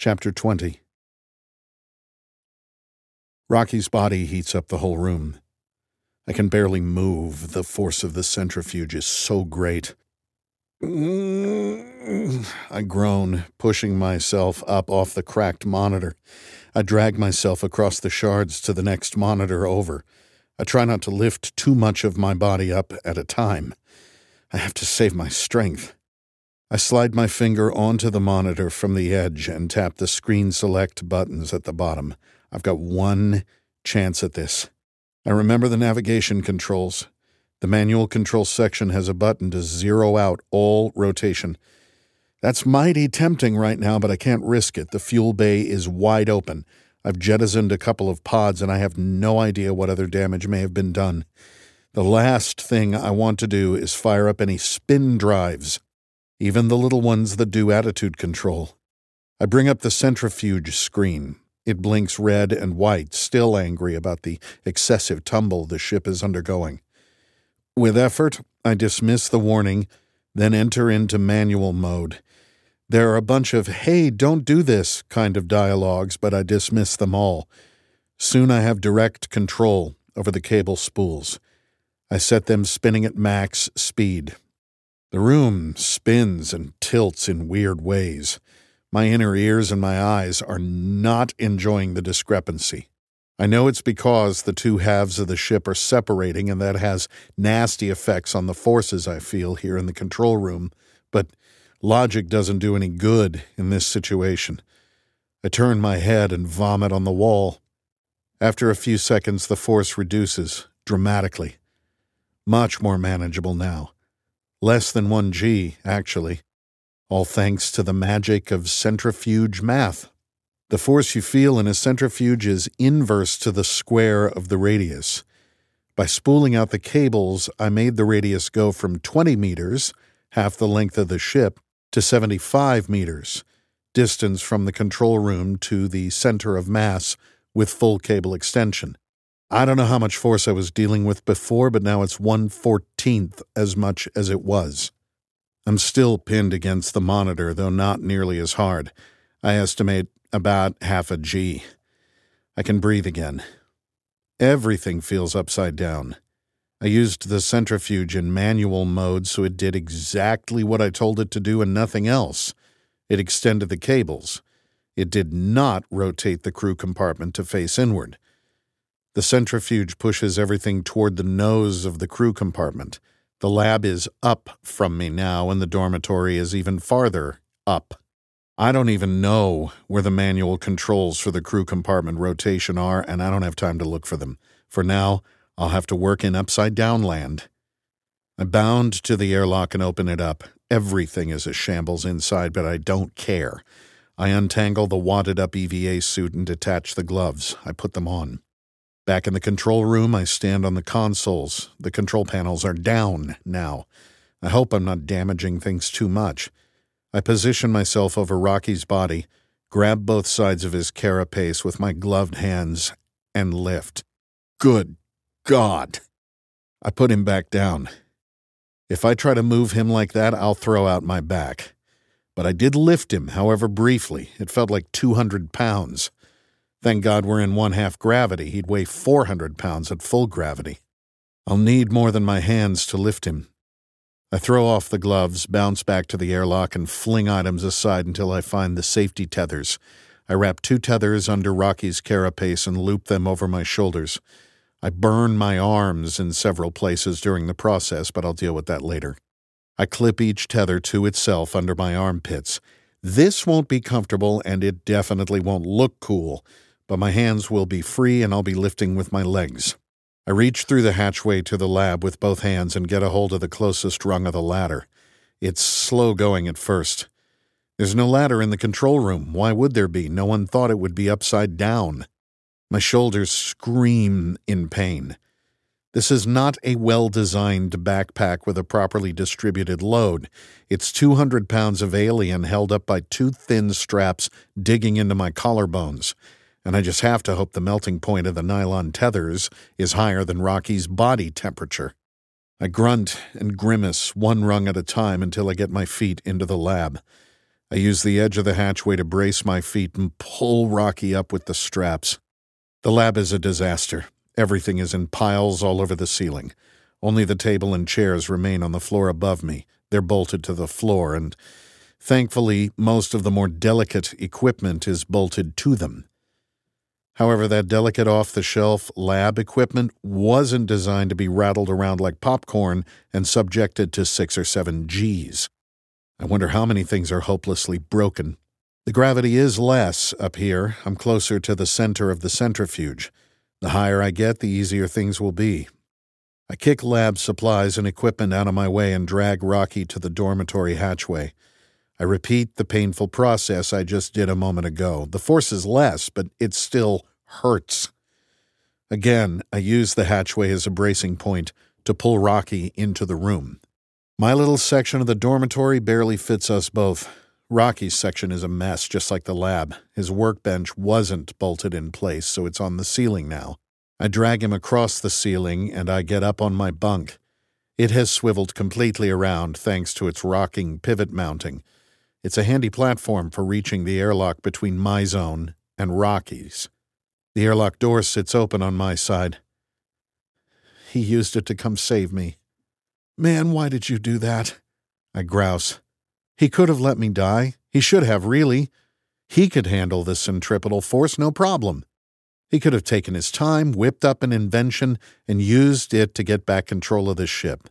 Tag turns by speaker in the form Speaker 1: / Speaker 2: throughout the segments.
Speaker 1: Chapter 20 Rocky's body heats up the whole room. I can barely move. The force of the centrifuge is so great. I groan, pushing myself up off the cracked monitor. I drag myself across the shards to the next monitor over. I try not to lift too much of my body up at a time. I have to save my strength. I slide my finger onto the monitor from the edge and tap the screen select buttons at the bottom. I've got one chance at this. I remember the navigation controls. The manual control section has a button to zero out all rotation. That's mighty tempting right now, but I can't risk it. The fuel bay is wide open. I've jettisoned a couple of pods, and I have no idea what other damage may have been done. The last thing I want to do is fire up any spin drives even the little ones that do attitude control. I bring up the centrifuge screen. It blinks red and white, still angry about the excessive tumble the ship is undergoing. With effort, I dismiss the warning, then enter into manual mode. There are a bunch of, hey, don't do this kind of dialogues, but I dismiss them all. Soon I have direct control over the cable spools. I set them spinning at max speed. The room spins and tilts in weird ways. My inner ears and my eyes are not enjoying the discrepancy. I know it's because the two halves of the ship are separating, and that has nasty effects on the forces I feel here in the control room, but logic doesn't do any good in this situation. I turn my head and vomit on the wall. After a few seconds, the force reduces dramatically. Much more manageable now. Less than 1G, actually. All thanks to the magic of centrifuge math. The force you feel in a centrifuge is inverse to the square of the radius. By spooling out the cables, I made the radius go from 20 meters, half the length of the ship, to 75 meters, distance from the control room to the center of mass with full cable extension. I don't know how much force I was dealing with before, but now it's one fourteenth as much as it was. I'm still pinned against the monitor, though not nearly as hard. I estimate about half a G. I can breathe again. Everything feels upside down. I used the centrifuge in manual mode so it did exactly what I told it to do and nothing else. It extended the cables. It did not rotate the crew compartment to face inward. The centrifuge pushes everything toward the nose of the crew compartment. The lab is up from me now, and the dormitory is even farther up. I don't even know where the manual controls for the crew compartment rotation are, and I don't have time to look for them. For now, I'll have to work in upside down land. I bound to the airlock and open it up. Everything is a shambles inside, but I don't care. I untangle the wadded up EVA suit and detach the gloves. I put them on. Back in the control room, I stand on the consoles. The control panels are down now. I hope I'm not damaging things too much. I position myself over Rocky's body, grab both sides of his carapace with my gloved hands, and lift. Good God! I put him back down. If I try to move him like that, I'll throw out my back. But I did lift him, however briefly. It felt like 200 pounds. Thank God we're in one half gravity. He'd weigh 400 pounds at full gravity. I'll need more than my hands to lift him. I throw off the gloves, bounce back to the airlock, and fling items aside until I find the safety tethers. I wrap two tethers under Rocky's carapace and loop them over my shoulders. I burn my arms in several places during the process, but I'll deal with that later. I clip each tether to itself under my armpits. This won't be comfortable, and it definitely won't look cool but my hands will be free and I'll be lifting with my legs. I reach through the hatchway to the lab with both hands and get a hold of the closest rung of the ladder. It's slow going at first. There's no ladder in the control room. Why would there be? No one thought it would be upside down. My shoulders scream in pain. This is not a well designed backpack with a properly distributed load. It's 200 pounds of alien held up by two thin straps digging into my collarbones and I just have to hope the melting point of the nylon tethers is higher than Rocky's body temperature. I grunt and grimace one rung at a time until I get my feet into the lab. I use the edge of the hatchway to brace my feet and pull Rocky up with the straps. The lab is a disaster. Everything is in piles all over the ceiling. Only the table and chairs remain on the floor above me. They're bolted to the floor, and thankfully, most of the more delicate equipment is bolted to them. However, that delicate off the shelf lab equipment wasn't designed to be rattled around like popcorn and subjected to six or seven G's. I wonder how many things are hopelessly broken. The gravity is less up here. I'm closer to the center of the centrifuge. The higher I get, the easier things will be. I kick lab supplies and equipment out of my way and drag Rocky to the dormitory hatchway. I repeat the painful process I just did a moment ago. The force is less, but it's still hurts. Again, I use the hatchway as a bracing point to pull Rocky into the room. My little section of the dormitory barely fits us both. Rocky's section is a mess, just like the lab. His workbench wasn't bolted in place, so it's on the ceiling now. I drag him across the ceiling and I get up on my bunk. It has swiveled completely around thanks to its rocking pivot mounting. It's a handy platform for reaching the airlock between my zone and Rocky's. The airlock door sits open on my side. He used it to come save me. Man, why did you do that? I grouse. He could have let me die. He should have, really. He could handle the centripetal force no problem. He could have taken his time, whipped up an invention, and used it to get back control of this ship.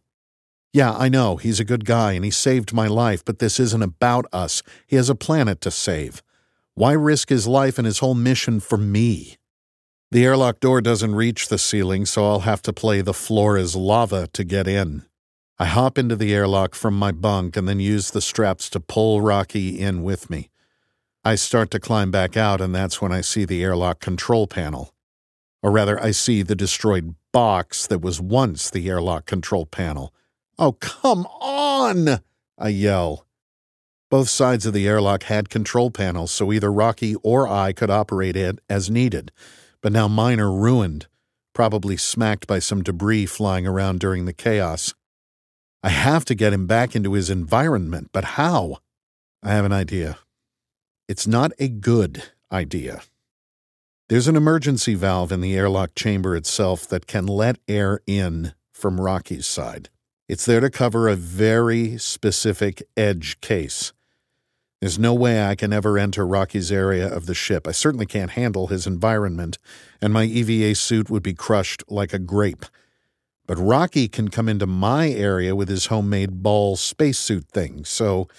Speaker 1: Yeah, I know, he's a good guy and he saved my life, but this isn't about us. He has a planet to save. Why risk his life and his whole mission for me? The airlock door doesn't reach the ceiling, so I'll have to play the floor is lava to get in. I hop into the airlock from my bunk and then use the straps to pull Rocky in with me. I start to climb back out, and that's when I see the airlock control panel. Or rather, I see the destroyed box that was once the airlock control panel. Oh, come on! I yell. Both sides of the airlock had control panels, so either Rocky or I could operate it as needed but now mine are ruined, probably smacked by some debris flying around during the chaos. I have to get him back into his environment, but how? I have an idea. It's not a good idea. There's an emergency valve in the airlock chamber itself that can let air in from Rocky's side. It's there to cover a very specific edge case. There's no way I can ever enter Rocky's area of the ship. I certainly can't handle his environment, and my EVA suit would be crushed like a grape. But Rocky can come into my area with his homemade ball spacesuit thing, so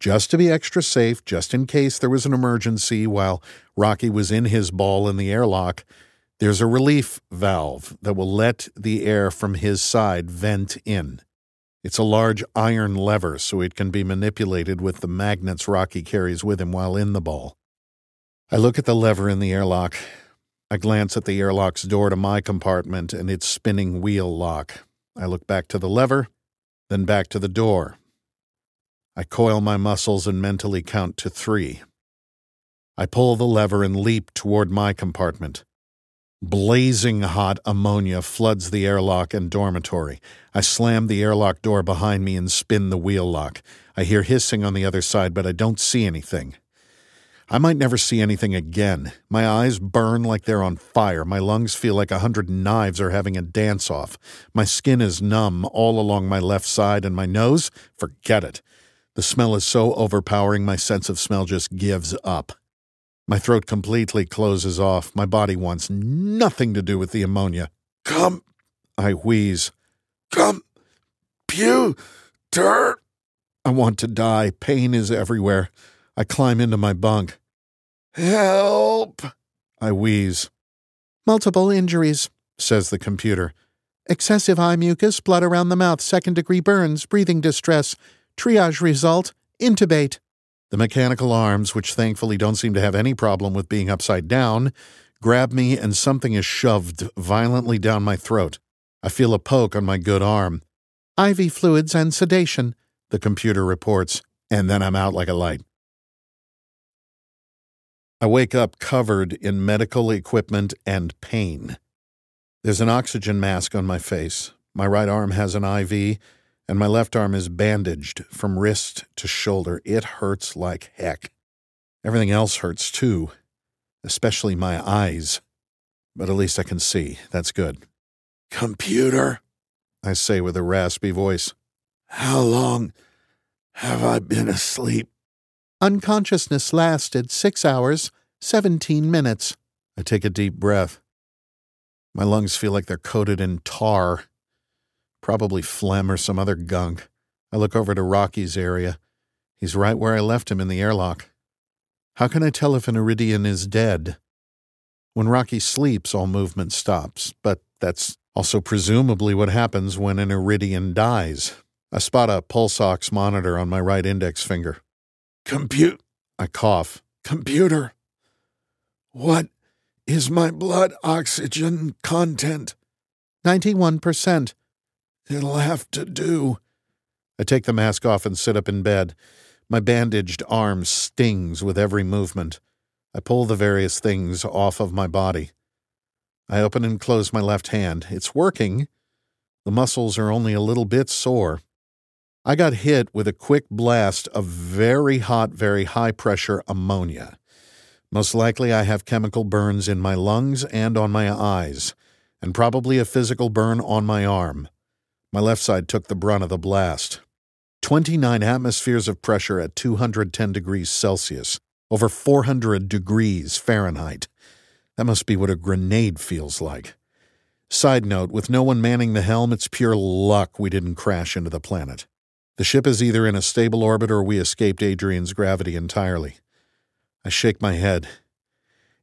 Speaker 1: just to be extra safe, just in case there was an emergency while Rocky was in his ball in the airlock, there's a relief valve that will let the air from his side vent in. It's a large iron lever, so it can be manipulated with the magnets Rocky carries with him while in the ball. I look at the lever in the airlock. I glance at the airlock's door to my compartment and its spinning wheel lock. I look back to the lever, then back to the door. I coil my muscles and mentally count to three. I pull the lever and leap toward my compartment. Blazing hot ammonia floods the airlock and dormitory. I slam the airlock door behind me and spin the wheel lock. I hear hissing on the other side, but I don't see anything. I might never see anything again. My eyes burn like they're on fire. My lungs feel like a hundred knives are having a dance off. My skin is numb all along my left side, and my nose? Forget it. The smell is so overpowering, my sense of smell just gives up. My throat completely closes off. My body wants nothing to do with the ammonia. Come, I wheeze. Come, pew, dirt. I want to die. Pain is everywhere. I climb into my bunk. Help! I wheeze.
Speaker 2: Multiple injuries, says the computer. Excessive eye mucus, blood around the mouth, second degree burns, breathing distress. Triage result intubate.
Speaker 1: The mechanical arms, which thankfully don't seem to have any problem with being upside down, grab me and something is shoved violently down my throat. I feel a poke on my good arm.
Speaker 2: IV fluids and sedation,
Speaker 1: the computer reports, and then I'm out like a light. I wake up covered in medical equipment and pain. There's an oxygen mask on my face. My right arm has an IV, and my left arm is bandaged from wrist to shoulder. It hurts like heck. Everything else hurts too, especially my eyes. But at least I can see. That's good.
Speaker 2: Computer,
Speaker 1: I say with a raspy voice.
Speaker 2: How long have I been asleep?
Speaker 3: Unconsciousness lasted six hours, 17 minutes.
Speaker 1: I take a deep breath. My lungs feel like they're coated in tar. Probably phlegm or some other gunk. I look over to Rocky's area. He's right where I left him in the airlock. How can I tell if an Eridian is dead? When Rocky sleeps, all movement stops, but that's also presumably what happens when an Eridian dies. I spot a pulse ox monitor on my right index finger.
Speaker 2: Compute.
Speaker 1: I cough.
Speaker 2: Computer. What is my blood oxygen content?
Speaker 3: 91%.
Speaker 2: It'll have to do.
Speaker 1: I take the mask off and sit up in bed. My bandaged arm stings with every movement. I pull the various things off of my body. I open and close my left hand. It's working. The muscles are only a little bit sore. I got hit with a quick blast of very hot, very high pressure ammonia. Most likely, I have chemical burns in my lungs and on my eyes, and probably a physical burn on my arm. My left side took the brunt of the blast. 29 atmospheres of pressure at 210 degrees Celsius, over 400 degrees Fahrenheit. That must be what a grenade feels like. Side note with no one manning the helm, it's pure luck we didn't crash into the planet. The ship is either in a stable orbit or we escaped Adrian's gravity entirely. I shake my head.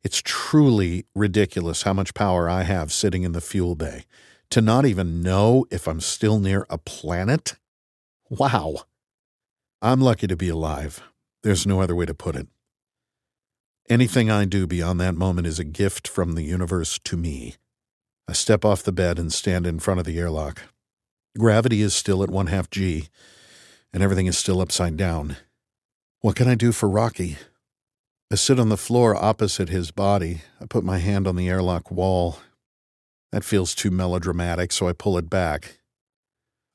Speaker 1: It's truly ridiculous how much power I have sitting in the fuel bay. To not even know if I'm still near a planet? Wow. I'm lucky to be alive. There's no other way to put it. Anything I do beyond that moment is a gift from the universe to me. I step off the bed and stand in front of the airlock. Gravity is still at one half G, and everything is still upside down. What can I do for Rocky? I sit on the floor opposite his body. I put my hand on the airlock wall. That feels too melodramatic, so I pull it back.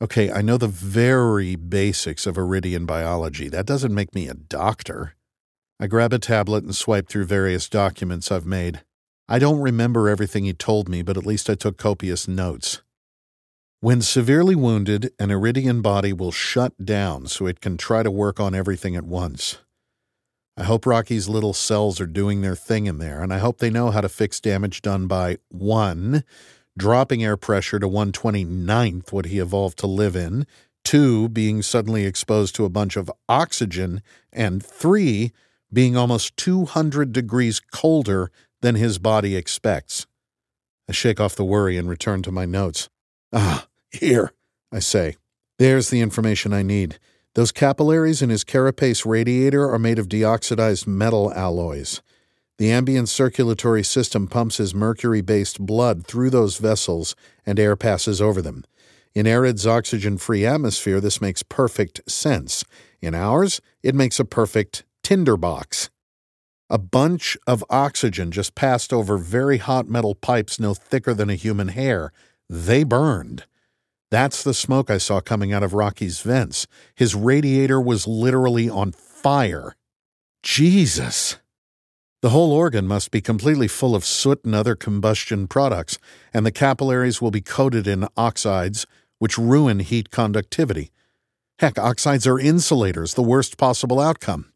Speaker 1: Okay, I know the very basics of Eridian biology. That doesn't make me a doctor. I grab a tablet and swipe through various documents I've made. I don't remember everything he told me, but at least I took copious notes. When severely wounded, an Eridian body will shut down so it can try to work on everything at once. I hope Rocky's little cells are doing their thing in there, and I hope they know how to fix damage done by 1 dropping air pressure to 129th, what he evolved to live in, two, being suddenly exposed to a bunch of oxygen, and three, being almost 200 degrees colder than his body expects. I shake off the worry and return to my notes. Ah, here, I say. There's the information I need. Those capillaries in his carapace radiator are made of deoxidized metal alloys. The ambient circulatory system pumps his mercury based blood through those vessels and air passes over them. In Erid's oxygen free atmosphere, this makes perfect sense. In ours, it makes a perfect tinderbox. A bunch of oxygen just passed over very hot metal pipes no thicker than a human hair. They burned. That's the smoke I saw coming out of Rocky's vents. His radiator was literally on fire. Jesus! The whole organ must be completely full of soot and other combustion products, and the capillaries will be coated in oxides, which ruin heat conductivity. Heck, oxides are insulators, the worst possible outcome.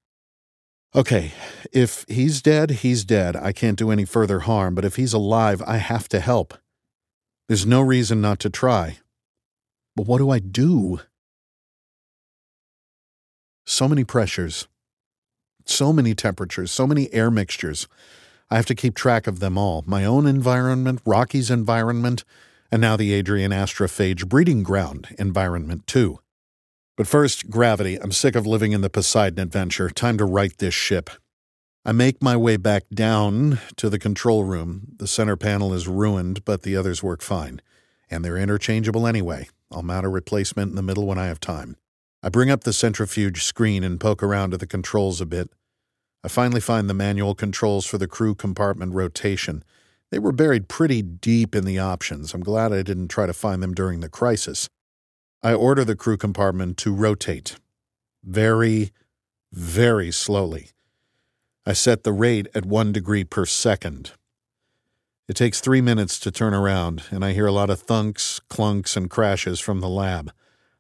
Speaker 1: Okay, if he's dead, he's dead. I can't do any further harm, but if he's alive, I have to help. There's no reason not to try. But what do I do? So many pressures, so many temperatures, so many air mixtures. I have to keep track of them all my own environment, Rocky's environment, and now the Adrian Astrophage breeding ground environment, too. But first, gravity. I'm sick of living in the Poseidon adventure. Time to right this ship. I make my way back down to the control room. The center panel is ruined, but the others work fine. And they're interchangeable anyway. I'll mount a replacement in the middle when I have time. I bring up the centrifuge screen and poke around at the controls a bit. I finally find the manual controls for the crew compartment rotation. They were buried pretty deep in the options. I'm glad I didn't try to find them during the crisis. I order the crew compartment to rotate very, very slowly. I set the rate at one degree per second. It takes three minutes to turn around, and I hear a lot of thunks, clunks, and crashes from the lab.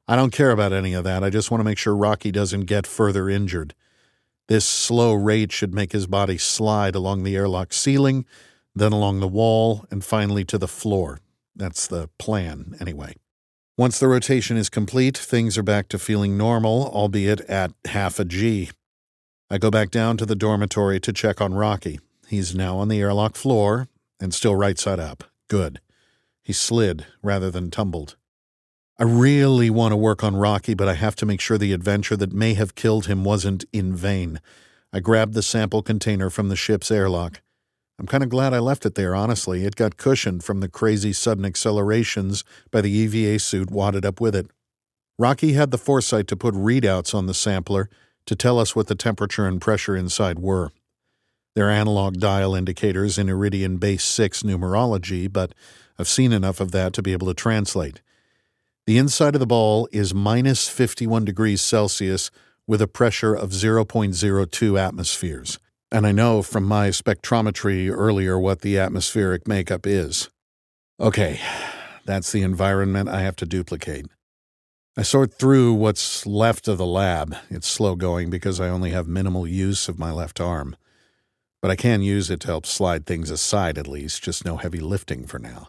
Speaker 1: I don't care about any of that. I just want to make sure Rocky doesn't get further injured. This slow rate should make his body slide along the airlock ceiling, then along the wall, and finally to the floor. That's the plan, anyway. Once the rotation is complete, things are back to feeling normal, albeit at half a G. I go back down to the dormitory to check on Rocky. He's now on the airlock floor and still right side up. Good. He slid rather than tumbled. I really want to work on Rocky, but I have to make sure the adventure that may have killed him wasn't in vain. I grabbed the sample container from the ship's airlock. I'm kind of glad I left it there, honestly. It got cushioned from the crazy sudden accelerations by the EVA suit wadded up with it. Rocky had the foresight to put readouts on the sampler to tell us what the temperature and pressure inside were. They're analog dial indicators in Eridian Base 6 numerology, but I've seen enough of that to be able to translate. The inside of the ball is minus 51 degrees Celsius with a pressure of 0.02 atmospheres. And I know from my spectrometry earlier what the atmospheric makeup is. Okay, that's the environment I have to duplicate. I sort through what's left of the lab. It's slow going because I only have minimal use of my left arm. But I can use it to help slide things aside at least, just no heavy lifting for now.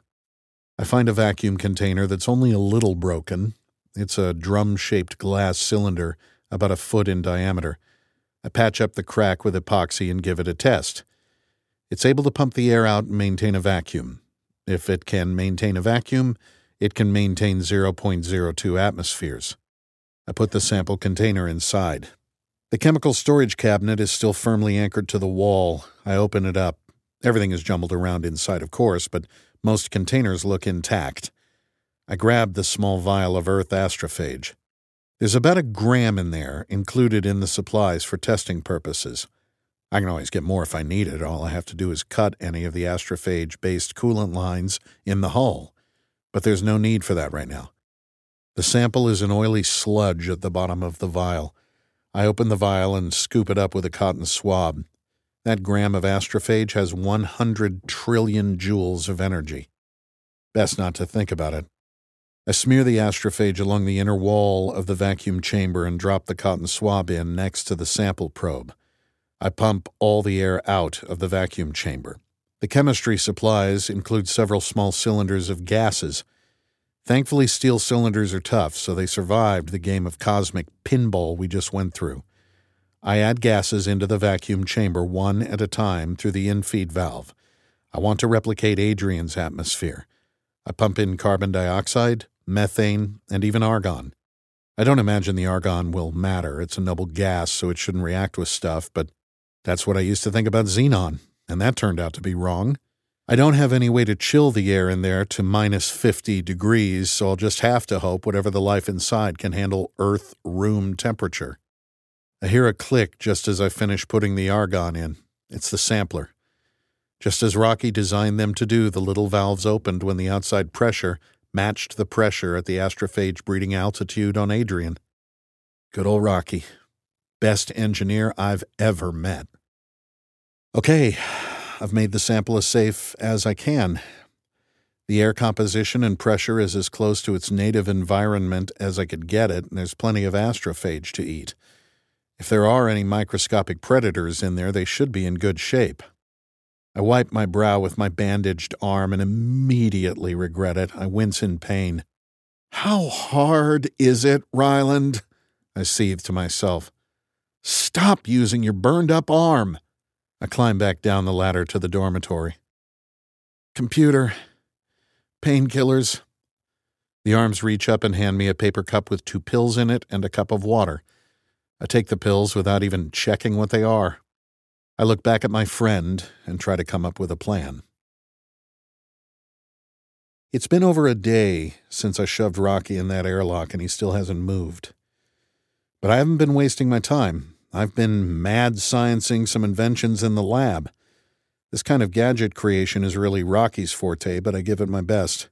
Speaker 1: I find a vacuum container that's only a little broken. It's a drum shaped glass cylinder about a foot in diameter. I patch up the crack with epoxy and give it a test. It's able to pump the air out and maintain a vacuum. If it can maintain a vacuum, it can maintain 0.02 atmospheres. I put the sample container inside. The chemical storage cabinet is still firmly anchored to the wall. I open it up. Everything is jumbled around inside, of course, but most containers look intact. I grab the small vial of Earth astrophage. There's about a gram in there, included in the supplies for testing purposes. I can always get more if I need it. All I have to do is cut any of the astrophage based coolant lines in the hull. But there's no need for that right now. The sample is an oily sludge at the bottom of the vial. I open the vial and scoop it up with a cotton swab. That gram of astrophage has 100 trillion joules of energy. Best not to think about it. I smear the astrophage along the inner wall of the vacuum chamber and drop the cotton swab in next to the sample probe. I pump all the air out of the vacuum chamber. The chemistry supplies include several small cylinders of gases. Thankfully, steel cylinders are tough, so they survived the game of cosmic pinball we just went through. I add gases into the vacuum chamber one at a time through the infeed valve. I want to replicate Adrian's atmosphere. I pump in carbon dioxide, methane, and even argon. I don't imagine the argon will matter. It's a noble gas, so it shouldn't react with stuff, but that's what I used to think about xenon, and that turned out to be wrong. I don't have any way to chill the air in there to minus 50 degrees, so I'll just have to hope whatever the life inside can handle Earth room temperature. I hear a click just as I finish putting the argon in. It's the sampler. Just as Rocky designed them to do, the little valves opened when the outside pressure matched the pressure at the astrophage breeding altitude on Adrian. Good old Rocky. Best engineer I've ever met. Okay, I've made the sample as safe as I can. The air composition and pressure is as close to its native environment as I could get it, and there's plenty of astrophage to eat. If there are any microscopic predators in there, they should be in good shape. I wipe my brow with my bandaged arm and immediately regret it. I wince in pain. How hard is it, Ryland? I seethe to myself. Stop using your burned up arm. I climb back down the ladder to the dormitory. Computer. Painkillers. The arms reach up and hand me a paper cup with two pills in it and a cup of water. I take the pills without even checking what they are. I look back at my friend and try to come up with a plan. It's been over a day since I shoved Rocky in that airlock and he still hasn't moved. But I haven't been wasting my time. I've been mad sciencing some inventions in the lab. This kind of gadget creation is really Rocky's forte, but I give it my best.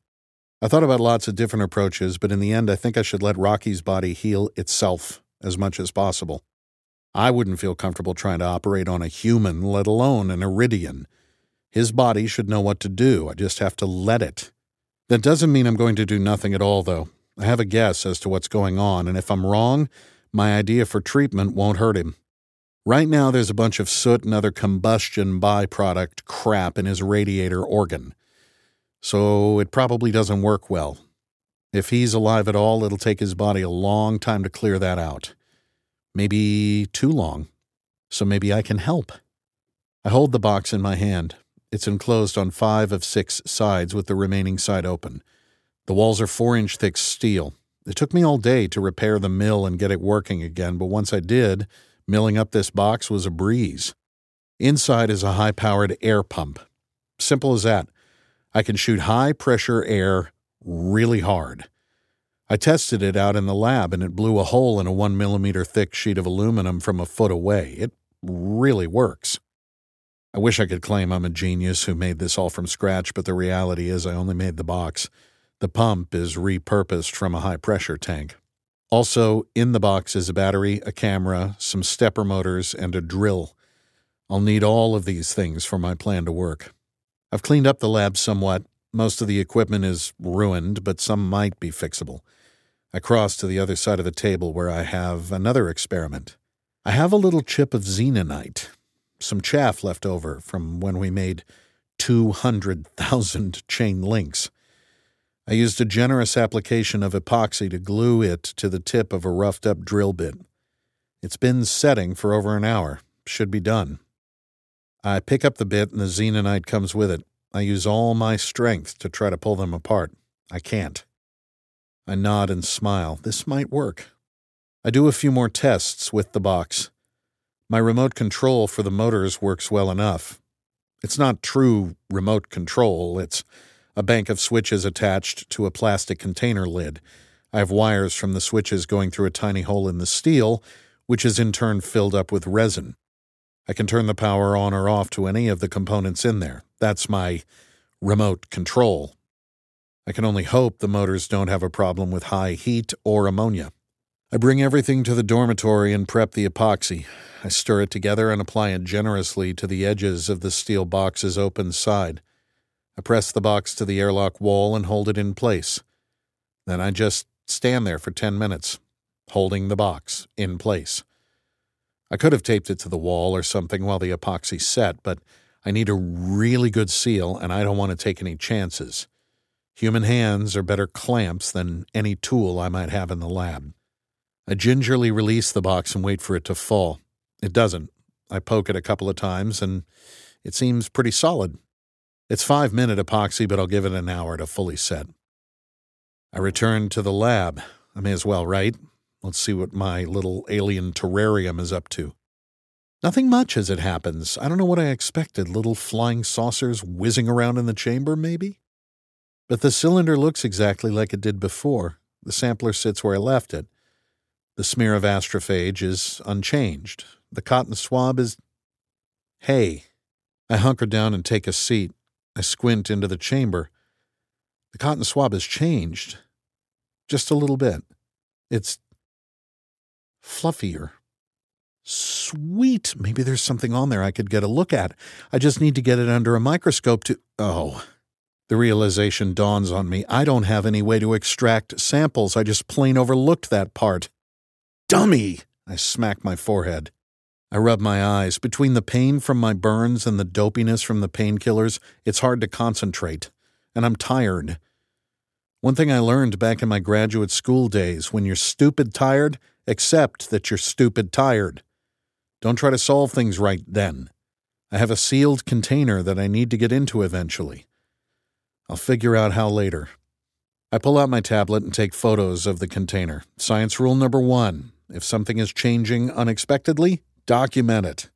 Speaker 1: I thought about lots of different approaches, but in the end, I think I should let Rocky's body heal itself as much as possible. I wouldn't feel comfortable trying to operate on a human, let alone an Eridian. His body should know what to do. I just have to let it. That doesn't mean I'm going to do nothing at all, though. I have a guess as to what's going on, and if I'm wrong, my idea for treatment won't hurt him. Right now, there's a bunch of soot and other combustion byproduct crap in his radiator organ. So it probably doesn't work well. If he's alive at all, it'll take his body a long time to clear that out. Maybe too long. So maybe I can help. I hold the box in my hand. It's enclosed on five of six sides with the remaining side open. The walls are four inch thick steel. It took me all day to repair the mill and get it working again, but once I did, milling up this box was a breeze. Inside is a high powered air pump. Simple as that. I can shoot high pressure air really hard. I tested it out in the lab and it blew a hole in a one millimeter thick sheet of aluminum from a foot away. It really works. I wish I could claim I'm a genius who made this all from scratch, but the reality is I only made the box. The pump is repurposed from a high pressure tank. Also, in the box is a battery, a camera, some stepper motors, and a drill. I'll need all of these things for my plan to work. I've cleaned up the lab somewhat. Most of the equipment is ruined, but some might be fixable. I cross to the other side of the table where I have another experiment. I have a little chip of xenonite, some chaff left over from when we made 200,000 chain links. I used a generous application of epoxy to glue it to the tip of a roughed up drill bit. It's been setting for over an hour. Should be done. I pick up the bit and the xenonite comes with it. I use all my strength to try to pull them apart. I can't. I nod and smile. This might work. I do a few more tests with the box. My remote control for the motors works well enough. It's not true remote control, it's a bank of switches attached to a plastic container lid. I have wires from the switches going through a tiny hole in the steel, which is in turn filled up with resin. I can turn the power on or off to any of the components in there. That's my remote control. I can only hope the motors don't have a problem with high heat or ammonia. I bring everything to the dormitory and prep the epoxy. I stir it together and apply it generously to the edges of the steel box's open side. I press the box to the airlock wall and hold it in place. Then I just stand there for 10 minutes, holding the box in place. I could have taped it to the wall or something while the epoxy set, but I need a really good seal and I don't want to take any chances. Human hands are better clamps than any tool I might have in the lab. I gingerly release the box and wait for it to fall. It doesn't. I poke it a couple of times and it seems pretty solid. It's five minute epoxy, but I'll give it an hour to fully set. I return to the lab. I may as well, right? Let's see what my little alien terrarium is up to. Nothing much as it happens. I don't know what I expected. Little flying saucers whizzing around in the chamber, maybe? But the cylinder looks exactly like it did before. The sampler sits where I left it. The smear of astrophage is unchanged. The cotton swab is. Hey. I hunker down and take a seat. I squint into the chamber. The cotton swab has changed. Just a little bit. It's fluffier. Sweet. Maybe there's something on there I could get a look at. I just need to get it under a microscope to. Oh. The realization dawns on me. I don't have any way to extract samples. I just plain overlooked that part. Dummy! I smack my forehead. I rub my eyes. Between the pain from my burns and the dopiness from the painkillers, it's hard to concentrate. And I'm tired. One thing I learned back in my graduate school days when you're stupid tired, accept that you're stupid tired. Don't try to solve things right then. I have a sealed container that I need to get into eventually. I'll figure out how later. I pull out my tablet and take photos of the container. Science rule number one if something is changing unexpectedly, document it.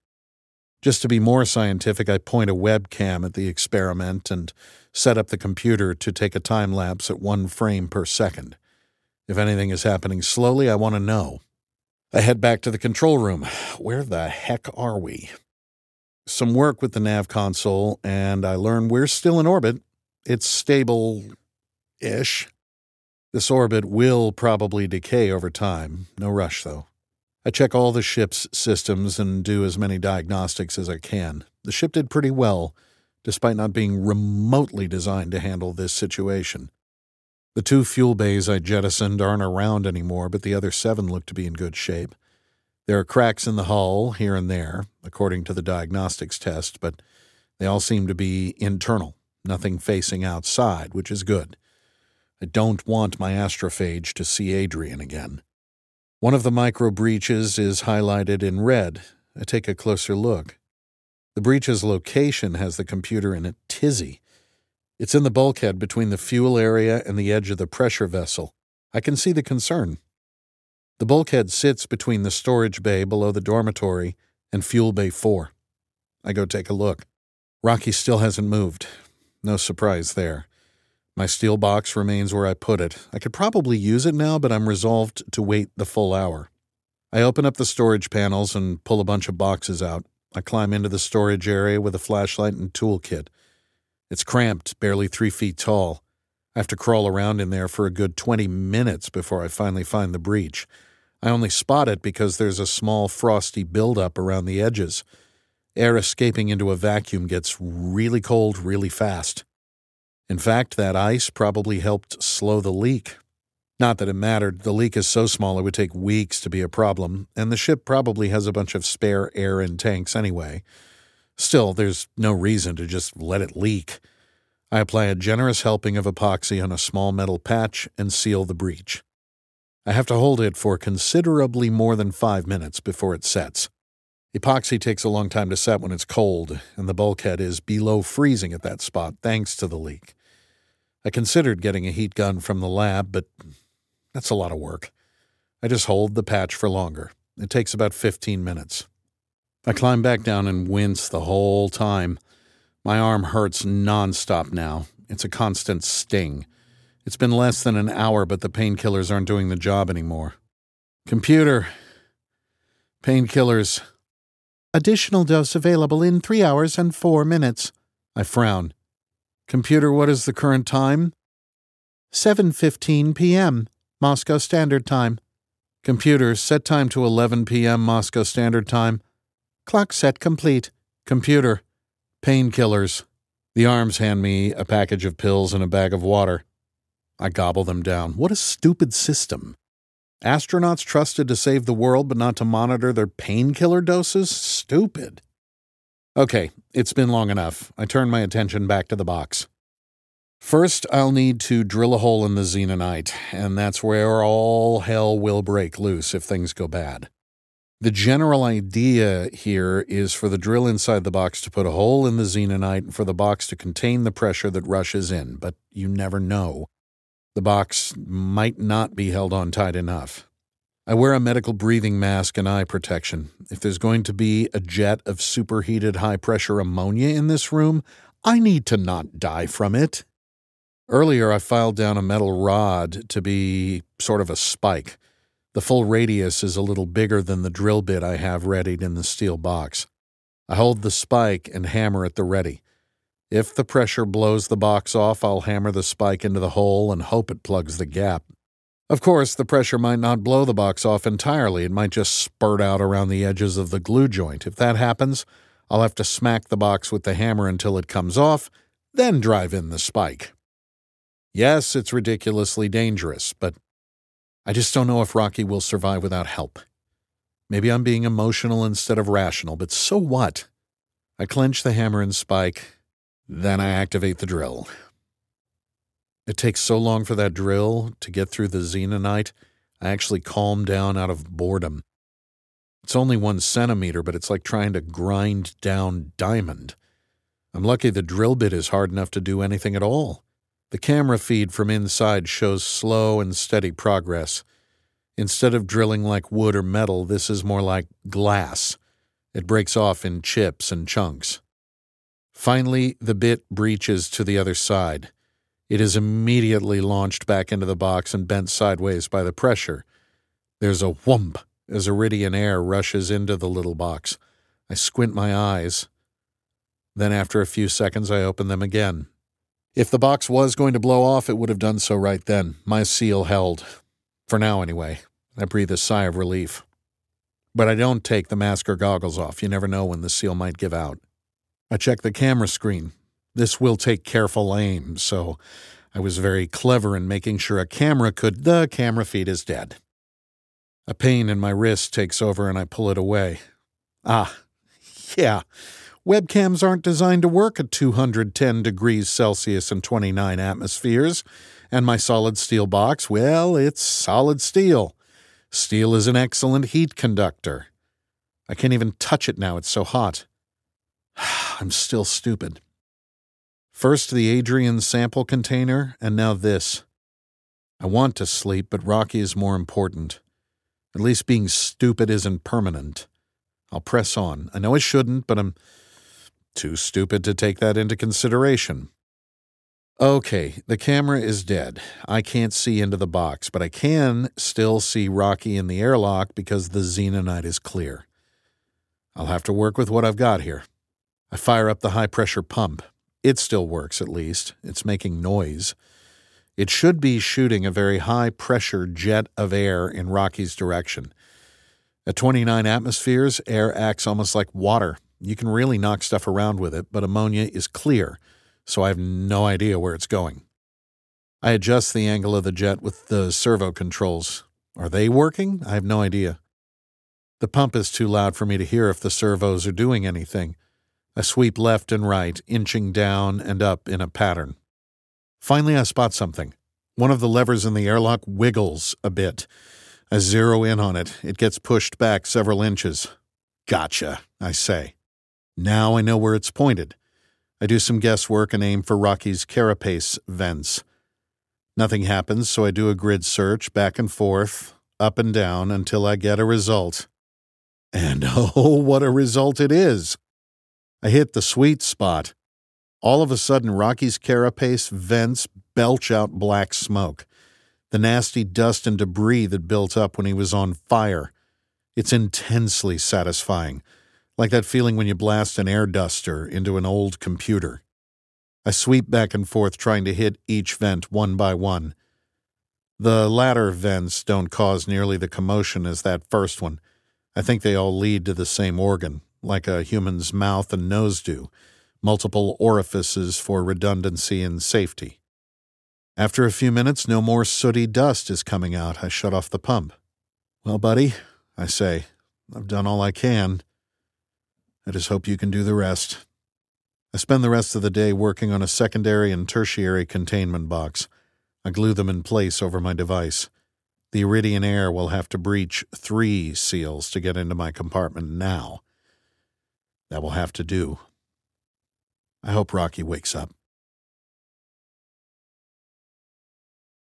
Speaker 1: Just to be more scientific, I point a webcam at the experiment and set up the computer to take a time lapse at one frame per second. If anything is happening slowly, I want to know. I head back to the control room. Where the heck are we? Some work with the nav console, and I learn we're still in orbit. It's stable ish. This orbit will probably decay over time. No rush, though. I check all the ship's systems and do as many diagnostics as I can. The ship did pretty well, despite not being remotely designed to handle this situation. The two fuel bays I jettisoned aren't around anymore, but the other seven look to be in good shape. There are cracks in the hull here and there, according to the diagnostics test, but they all seem to be internal, nothing facing outside, which is good. I don't want my astrophage to see Adrian again. One of the micro breaches is highlighted in red. I take a closer look. The breach's location has the computer in a tizzy. It's in the bulkhead between the fuel area and the edge of the pressure vessel. I can see the concern. The bulkhead sits between the storage bay below the dormitory and fuel bay 4. I go take a look. Rocky still hasn't moved. No surprise there. My steel box remains where I put it. I could probably use it now, but I'm resolved to wait the full hour. I open up the storage panels and pull a bunch of boxes out. I climb into the storage area with a flashlight and toolkit. It's cramped, barely three feet tall. I have to crawl around in there for a good 20 minutes before I finally find the breach. I only spot it because there's a small frosty buildup around the edges. Air escaping into a vacuum gets really cold really fast. In fact, that ice probably helped slow the leak. Not that it mattered, the leak is so small it would take weeks to be a problem, and the ship probably has a bunch of spare air in tanks anyway. Still, there's no reason to just let it leak. I apply a generous helping of epoxy on a small metal patch and seal the breach. I have to hold it for considerably more than five minutes before it sets. Epoxy takes a long time to set when it's cold, and the bulkhead is below freezing at that spot thanks to the leak. I considered getting a heat gun from the lab, but that's a lot of work. I just hold the patch for longer. It takes about 15 minutes. I climb back down and wince the whole time. My arm hurts nonstop now. It's a constant sting. It's been less than an hour, but the painkillers aren't doing the job anymore. Computer. Painkillers.
Speaker 3: Additional dose available in three hours and four minutes.
Speaker 1: I frown. Computer, what is the current time?
Speaker 3: 7:15 p.m. Moscow Standard Time.
Speaker 1: Computer, set time to 11 p.m. Moscow Standard Time.
Speaker 3: Clock set complete.
Speaker 1: Computer. Painkillers. The arms hand me a package of pills and a bag of water. I gobble them down. What a stupid system. Astronauts trusted to save the world but not to monitor their painkiller doses? Stupid. Okay, it's been long enough. I turn my attention back to the box. First, I'll need to drill a hole in the xenonite, and that's where all hell will break loose if things go bad. The general idea here is for the drill inside the box to put a hole in the xenonite and for the box to contain the pressure that rushes in, but you never know. The box might not be held on tight enough. I wear a medical breathing mask and eye protection. If there's going to be a jet of superheated high pressure ammonia in this room, I need to not die from it. Earlier, I filed down a metal rod to be sort of a spike. The full radius is a little bigger than the drill bit I have readied in the steel box. I hold the spike and hammer at the ready. If the pressure blows the box off, I'll hammer the spike into the hole and hope it plugs the gap. Of course, the pressure might not blow the box off entirely. It might just spurt out around the edges of the glue joint. If that happens, I'll have to smack the box with the hammer until it comes off, then drive in the spike. Yes, it's ridiculously dangerous, but I just don't know if Rocky will survive without help. Maybe I'm being emotional instead of rational, but so what? I clench the hammer and spike, then I activate the drill. It takes so long for that drill to get through the xenonite, I actually calm down out of boredom. It's only one centimeter, but it's like trying to grind down diamond. I'm lucky the drill bit is hard enough to do anything at all. The camera feed from inside shows slow and steady progress. Instead of drilling like wood or metal, this is more like glass. It breaks off in chips and chunks. Finally, the bit breaches to the other side. It is immediately launched back into the box and bent sideways by the pressure. There's a whump as eridian air rushes into the little box. I squint my eyes. Then, after a few seconds, I open them again. If the box was going to blow off, it would have done so right then. My seal held. For now, anyway. I breathe a sigh of relief. But I don't take the mask or goggles off. You never know when the seal might give out. I check the camera screen. This will take careful aim, so I was very clever in making sure a camera could. The camera feed is dead. A pain in my wrist takes over and I pull it away. Ah, yeah. Webcams aren't designed to work at 210 degrees Celsius and 29 atmospheres. And my solid steel box, well, it's solid steel. Steel is an excellent heat conductor. I can't even touch it now, it's so hot. I'm still stupid. First the Eridian sample container, and now this. I want to sleep, but Rocky is more important. At least being stupid isn't permanent. I'll press on. I know I shouldn't, but I'm too stupid to take that into consideration. Okay, the camera is dead. I can't see into the box, but I can still see Rocky in the airlock because the xenonite is clear. I'll have to work with what I've got here. I fire up the high pressure pump. It still works, at least. It's making noise. It should be shooting a very high pressure jet of air in Rocky's direction. At 29 atmospheres, air acts almost like water. You can really knock stuff around with it, but ammonia is clear, so I have no idea where it's going. I adjust the angle of the jet with the servo controls. Are they working? I have no idea. The pump is too loud for me to hear if the servos are doing anything. I sweep left and right, inching down and up in a pattern. Finally, I spot something. One of the levers in the airlock wiggles a bit. I zero in on it. It gets pushed back several inches. Gotcha, I say. Now I know where it's pointed. I do some guesswork and aim for Rocky's carapace vents. Nothing happens, so I do a grid search back and forth, up and down, until I get a result. And oh, what a result it is! I hit the sweet spot. All of a sudden, Rocky's carapace vents belch out black smoke. The nasty dust and debris that built up when he was on fire. It's intensely satisfying, like that feeling when you blast an air duster into an old computer. I sweep back and forth trying to hit each vent one by one. The latter vents don't cause nearly the commotion as that first one. I think they all lead to the same organ, like a human's mouth and nose do, multiple orifices for redundancy and safety. After a few minutes, no more sooty dust is coming out. I shut off the pump. Well, buddy, I say, I've done all I can. I just hope you can do the rest. I spend the rest of the day working on a secondary and tertiary containment box. I glue them in place over my device. The Eridian Air will have to breach three seals to get into my compartment now. That will have to do. I hope Rocky wakes up.